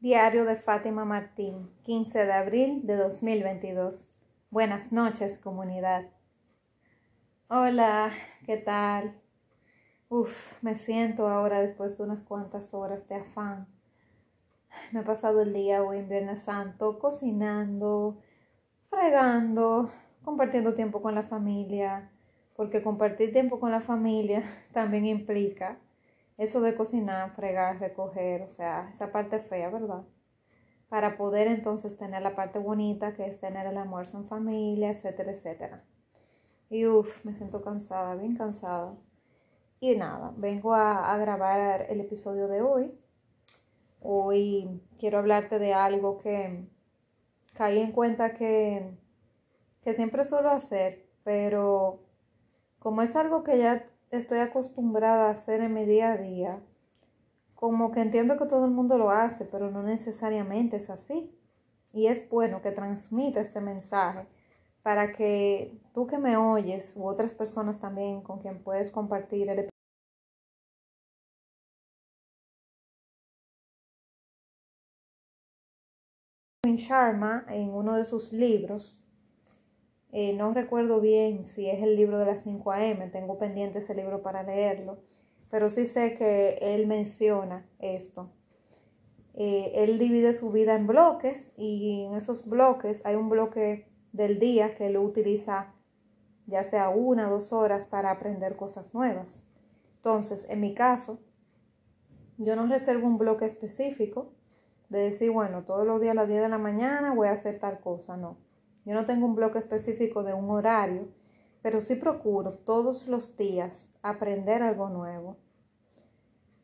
Diario de Fátima Martín, 15 de abril de 2022. Buenas noches, comunidad. Hola, ¿qué tal? Uf, me siento ahora después de unas cuantas horas de afán. Me he pasado el día hoy en Viernes Santo cocinando, fregando, compartiendo tiempo con la familia, porque compartir tiempo con la familia también implica eso de cocinar, fregar, recoger, o sea, esa parte fea, ¿verdad? Para poder entonces tener la parte bonita que es tener el almuerzo en familia, etcétera, etcétera. Y uff, me siento cansada, bien cansada. Y nada, vengo a, grabar el episodio de hoy. Hoy quiero hablarte de algo que caí en cuenta que, que siempre suelo hacer, pero como es algo que ya estoy acostumbrada a hacer en mi día a día, como que entiendo que todo el mundo lo hace, pero no necesariamente es así. Y es bueno que transmita este mensaje para que tú que me oyes u otras personas también con quien puedes compartir el Sharma en uno de sus libros eh, no recuerdo bien si es el libro de las 5 AM, tengo pendiente ese libro para leerlo, pero sí sé que él menciona esto. Eh, él divide su vida en bloques y en esos bloques hay un bloque del día que él utiliza ya sea una o dos horas para aprender cosas nuevas. Entonces, en mi caso, yo no reservo un bloque específico de decir, bueno, todos los días a las 10 de la mañana voy a hacer tal cosa, no yo no tengo un bloque específico de un horario, pero sí procuro todos los días aprender algo nuevo.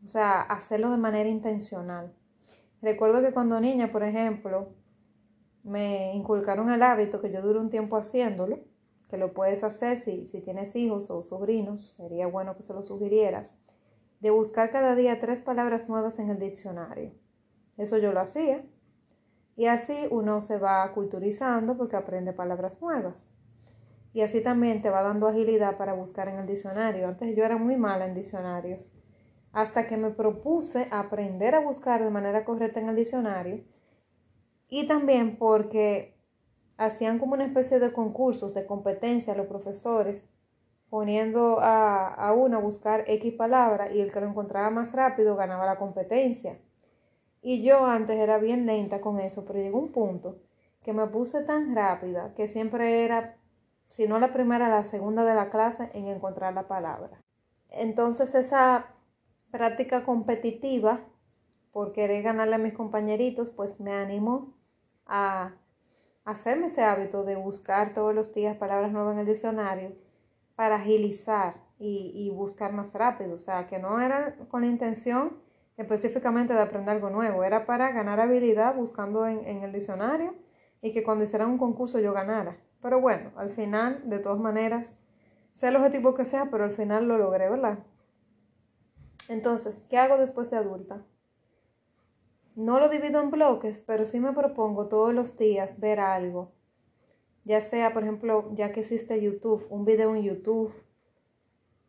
O sea, hacerlo de manera intencional. Recuerdo que cuando niña, por ejemplo, me inculcaron el hábito que yo dure un tiempo haciéndolo, que lo puedes hacer si, si tienes hijos o sobrinos, sería bueno que se lo sugirieras, de buscar cada día tres palabras nuevas en el diccionario. Eso yo lo hacía y así uno se va culturizando porque aprende palabras nuevas. Y así también te va dando agilidad para buscar en el diccionario. Antes yo era muy mala en diccionarios. Hasta que me propuse aprender a buscar de manera correcta en el diccionario. Y también porque hacían como una especie de concursos, de competencia los profesores, poniendo a, a uno a buscar X palabra y el que lo encontraba más rápido ganaba la competencia. Y yo antes era bien lenta con eso, pero llegó un punto que me puse tan rápida que siempre era, si no la primera, la segunda de la clase en encontrar la palabra. Entonces esa práctica competitiva por querer ganarle a mis compañeritos, pues me animó a hacerme ese hábito de buscar todos los días palabras nuevas en el diccionario para agilizar y, y buscar más rápido. O sea, que no era con la intención específicamente de aprender algo nuevo, era para ganar habilidad buscando en, en el diccionario y que cuando hicieran un concurso yo ganara. Pero bueno, al final, de todas maneras, sea el objetivo que sea, pero al final lo logré, ¿verdad? Entonces, ¿qué hago después de adulta? No lo divido en bloques, pero sí me propongo todos los días ver algo. Ya sea, por ejemplo, ya que existe YouTube, un video en YouTube.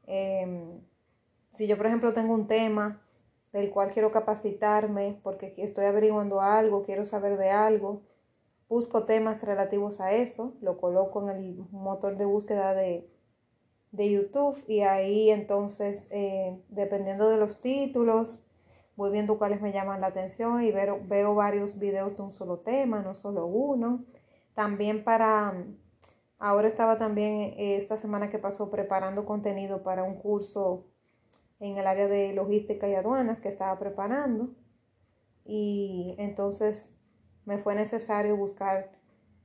Eh, si yo, por ejemplo, tengo un tema del cual quiero capacitarme porque estoy averiguando algo, quiero saber de algo, busco temas relativos a eso, lo coloco en el motor de búsqueda de, de YouTube y ahí entonces, eh, dependiendo de los títulos, voy viendo cuáles me llaman la atención y veo, varios videos de un solo tema, no solo uno. También para, ahora estaba también eh, esta semana que pasó preparando contenido para un curso en el área de logística y aduanas que estaba preparando. Y entonces me fue necesario buscar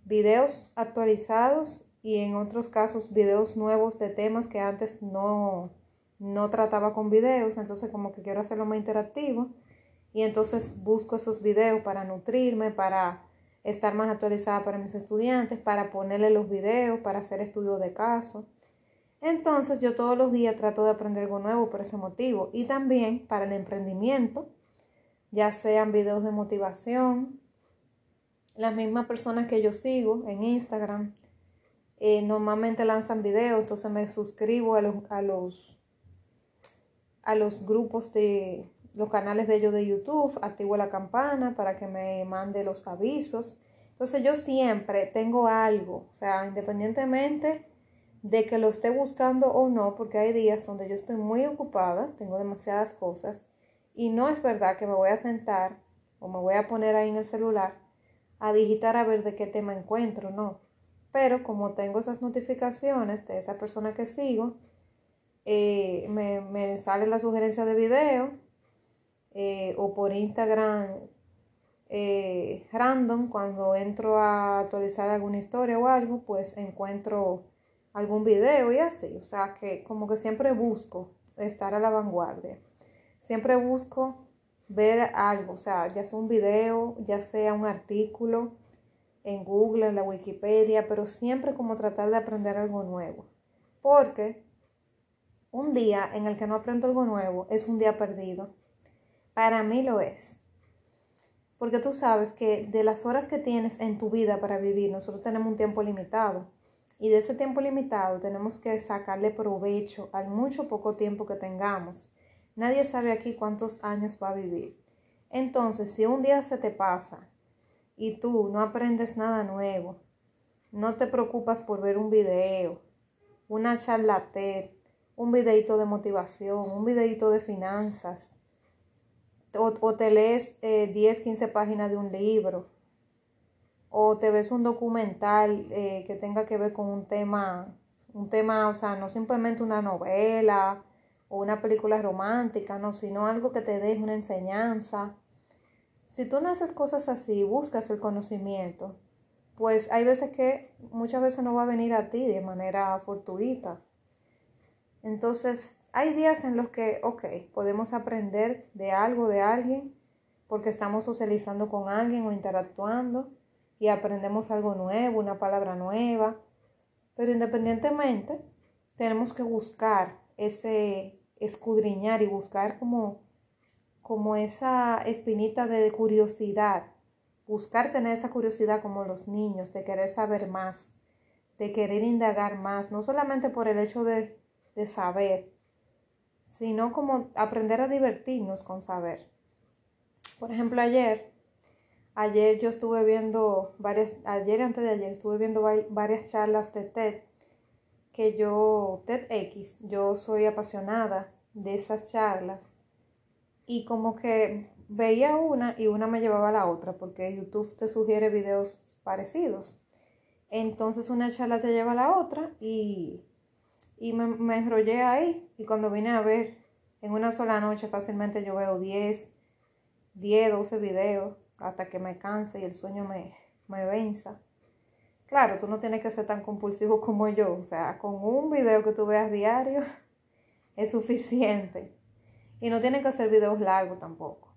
videos actualizados y en otros casos videos nuevos de temas que antes no, no trataba con videos, entonces como que quiero hacerlo más interactivo. Y entonces busco esos videos para nutrirme, para estar más actualizada para mis estudiantes, para ponerle los videos, para hacer estudios de caso. Entonces yo todos los días trato de aprender algo nuevo por ese motivo y también para el emprendimiento, ya sean videos de motivación, las mismas personas que yo sigo en Instagram eh, normalmente lanzan videos, entonces me suscribo a los, a los, a los grupos de, los canales de ellos de YouTube, activo la campana para que me mande los avisos. Entonces yo siempre tengo algo, o sea, independientemente de que lo esté buscando o no, porque hay días donde yo estoy muy ocupada, tengo demasiadas cosas, y no es verdad que me voy a sentar o me voy a poner ahí en el celular a digitar a ver de qué tema encuentro, no. Pero como tengo esas notificaciones de esa persona que sigo, eh, me, me, sale la sugerencia de video eh, o por Instagram eh, random cuando entro a actualizar alguna historia o algo, pues encuentro algún video y así. O sea que como que siempre busco estar a la vanguardia. Siempre busco ver algo, o sea, ya sea un video, ya sea un artículo en Google, en la Wikipedia, pero siempre como tratar de aprender algo nuevo. Porque un día en el que no aprendo algo nuevo es un día perdido. Para mí lo es. Porque tú sabes que de las horas que tienes en tu vida para vivir, nosotros tenemos un tiempo limitado. Y de ese tiempo limitado tenemos que sacarle provecho al mucho poco tiempo que tengamos. Nadie sabe aquí cuántos años va a vivir. Entonces, si un día se te pasa y tú no aprendes nada nuevo, no te preocupas por ver un video, una charla un videito de motivación, un videito de finanzas, o, te lees 10, eh, 15 páginas de un libro, o te ves un documental eh, que tenga que ver con un tema, un tema, o sea, no simplemente una novela o una película romántica, no, sino algo que te deje una enseñanza. Si tú no haces cosas así, buscas el conocimiento, pues hay veces que muchas veces no va a venir a ti de manera fortuita. Entonces, hay días en los que, ok, podemos aprender de algo, de alguien, porque estamos socializando con alguien o interactuando y aprendemos algo nuevo, una palabra nueva. Pero independientemente, tenemos que buscar ese escudriñar y buscar como, como esa espinita de curiosidad. Buscar tener esa curiosidad como los niños, de querer saber más, de querer indagar más, no solamente por el hecho de, de saber, sino como aprender a divertirnos con saber. Por ejemplo, ayer Ayer yo estuve viendo varias, ayer antes de ayer estuve viendo varias charlas de TED, que yo, TEDx, yo soy apasionada de esas charlas. Y como que veía una y una me llevaba a la otra porque YouTube te sugiere videos parecidos. Entonces una charla te lleva a la otra y, y me, me enrollé ahí. Y cuando vine a ver en una sola noche fácilmente yo veo 10, 10, 12 videos hasta que me canse y el sueño me, me venza. Claro, tú no tienes que ser tan compulsivo como yo, o sea, con un video que tú veas diario es suficiente. Y no tienes que hacer videos largos tampoco.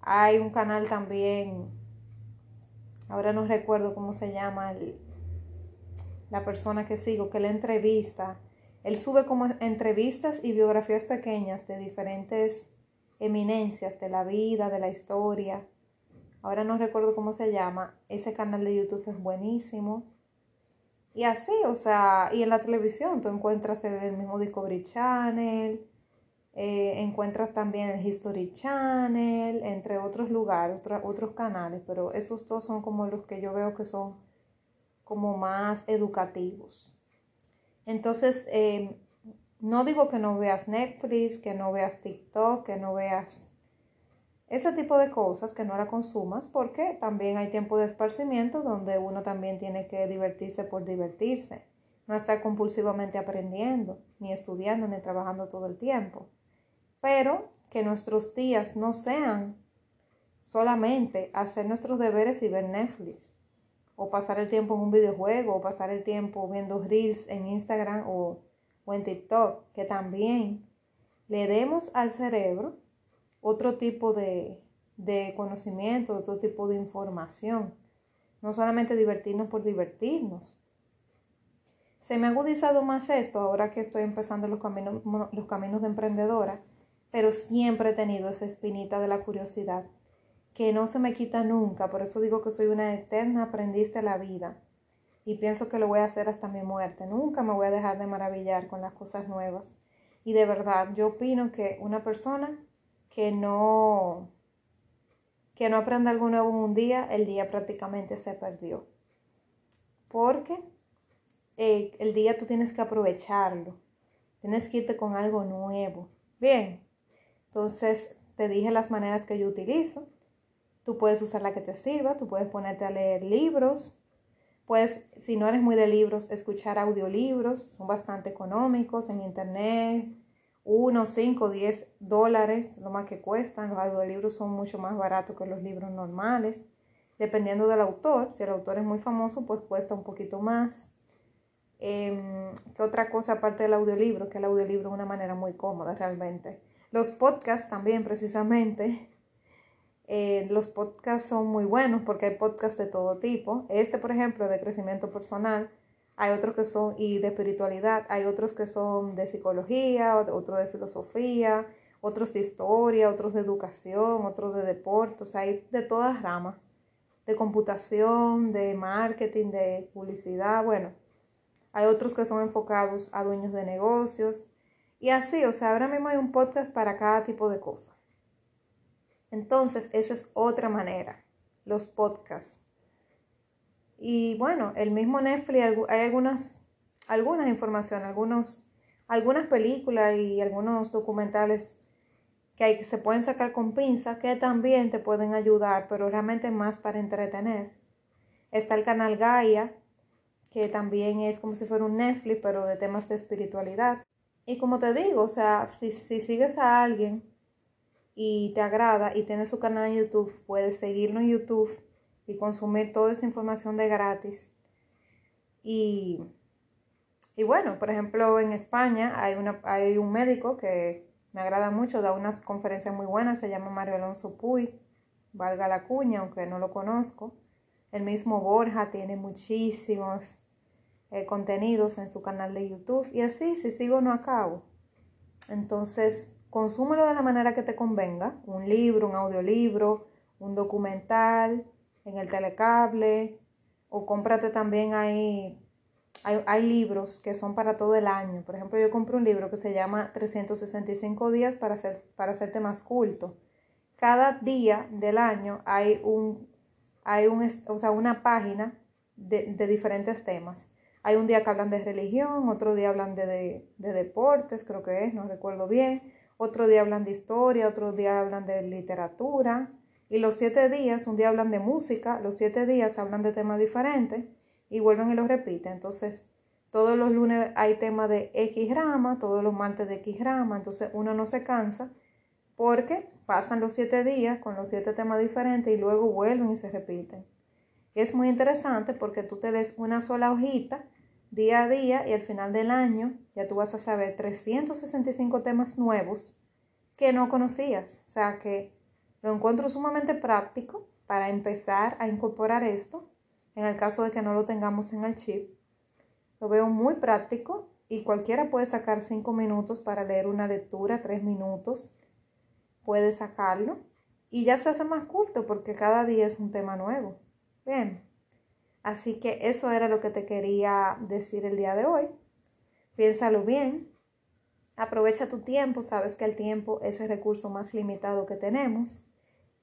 Hay un canal también, ahora no recuerdo cómo se llama la persona que sigo, que la entrevista. Él sube como entrevistas y biografías pequeñas de diferentes eminencias de la vida, de la historia ahora no recuerdo cómo se llama, ese canal de YouTube es buenísimo. Y así, o sea, y en la televisión tú encuentras el, mismo Discovery Channel, eh, encuentras también el History Channel, entre otros lugares, otros canales, pero esos dos son como los que yo veo que son como más educativos. Entonces, eh, no digo que no veas Netflix, que no veas TikTok, que no veas ese tipo de cosas que no la consumas porque también hay tiempo de esparcimiento donde uno también tiene que divertirse por divertirse, no estar compulsivamente aprendiendo, ni estudiando, ni trabajando todo el tiempo. Pero que nuestros días no sean solamente hacer nuestros deberes y ver Netflix, o pasar el tiempo en un videojuego, o pasar el tiempo viendo reels en Instagram o, o en TikTok, que también le demos al cerebro otro tipo de, de conocimiento, otro tipo de información. No solamente divertirnos por divertirnos. Se me ha agudizado más esto ahora que estoy empezando los caminos, los caminos de emprendedora, pero siempre he tenido esa espinita de la curiosidad que no se me quita nunca. Por eso digo que soy una eterna aprendiz de la vida y pienso que lo voy a hacer hasta mi muerte. Nunca me voy a dejar de maravillar con las cosas nuevas. Y de verdad, yo opino que una persona que no que no aprenda algo nuevo en un día, el día prácticamente se perdió. Porque eh, el día tú tienes que aprovecharlo. Tienes que irte con algo nuevo. Bien. Entonces, te dije las maneras que yo utilizo. Tú puedes usar la que te sirva, tú puedes ponerte a leer libros. Puedes, si no eres muy de libros, escuchar audiolibros. Son bastante económicos en internet. 1, 5, 10 dólares, lo más que cuestan. Los audiolibros son mucho más baratos que los libros normales. Dependiendo del autor, si el autor es muy famoso, pues cuesta un poquito más. Eh, ¿Qué otra cosa aparte del audiolibro? Que el audiolibro es una manera muy cómoda realmente. Los podcasts también, precisamente. Eh, los podcasts son muy buenos porque hay podcasts de todo tipo. Este, por ejemplo, de crecimiento personal. Hay otros que son, y de espiritualidad. Hay otros que son de psicología, otros de filosofía, otros de historia, otros de educación, otros de deportes. hay de todas ramas. De computación, de marketing, de publicidad. Bueno, hay otros que son enfocados a dueños de negocios. Y así, o sea, ahora mismo hay un podcast para cada tipo de cosa. Entonces, esa es otra manera, los podcasts. Y bueno, el mismo Netflix, hay algunas, algunas informaciones, algunos, algunas películas y algunos documentales que, hay, que se pueden sacar con pinza que también te pueden ayudar, pero realmente más para entretener. Está el canal Gaia, que también es como si fuera un Netflix, pero de temas de espiritualidad. Y como te digo, o sea, si, si sigues a alguien y te agrada y tienes su canal en YouTube, puedes seguirlo en YouTube y consumir toda esa información de gratis. Y, y bueno, por ejemplo, en España hay, una, hay un médico que me agrada mucho, da unas conferencias muy buenas, se llama Mario Alonso Puy, valga la cuña, aunque no lo conozco. El mismo Borja tiene muchísimos eh, contenidos en su canal de YouTube y así, si sigo no acabo. Entonces, consúmelo de la manera que te convenga, un libro, un audiolibro, un documental, en el telecable, o cómprate también ahí, hay, hay, libros que son para todo el año. Por ejemplo, yo compré un libro que se llama 365 días para, hacer, para hacerte más culto. Cada día del año hay un hay un, o sea, una página de, diferentes temas. Hay un día que hablan de religión, otro día hablan de, de, deportes, creo que es, no recuerdo bien. Otro día hablan de historia, otro día hablan de literatura. Y los siete días, un día hablan de música, los siete días hablan de temas diferentes y vuelven y los repiten. Entonces, todos los lunes hay tema de X rama, todos los martes de X rama, entonces uno no se cansa porque pasan los siete días con los siete temas diferentes y luego vuelven y se repiten. Es muy interesante porque tú te lees una sola hojita día a día y al final del año ya tú vas a saber 365 temas nuevos que no conocías. O sea que lo encuentro sumamente práctico para empezar a incorporar esto en el caso de que no lo tengamos en el chip. Lo veo muy práctico y cualquiera puede sacar cinco minutos para leer una lectura, tres minutos puede sacarlo y ya se hace más culto porque cada día es un tema nuevo. Bien, así que eso era lo que te quería decir el día de hoy. Piénsalo bien, aprovecha tu tiempo, sabes que el tiempo es el recurso más limitado que tenemos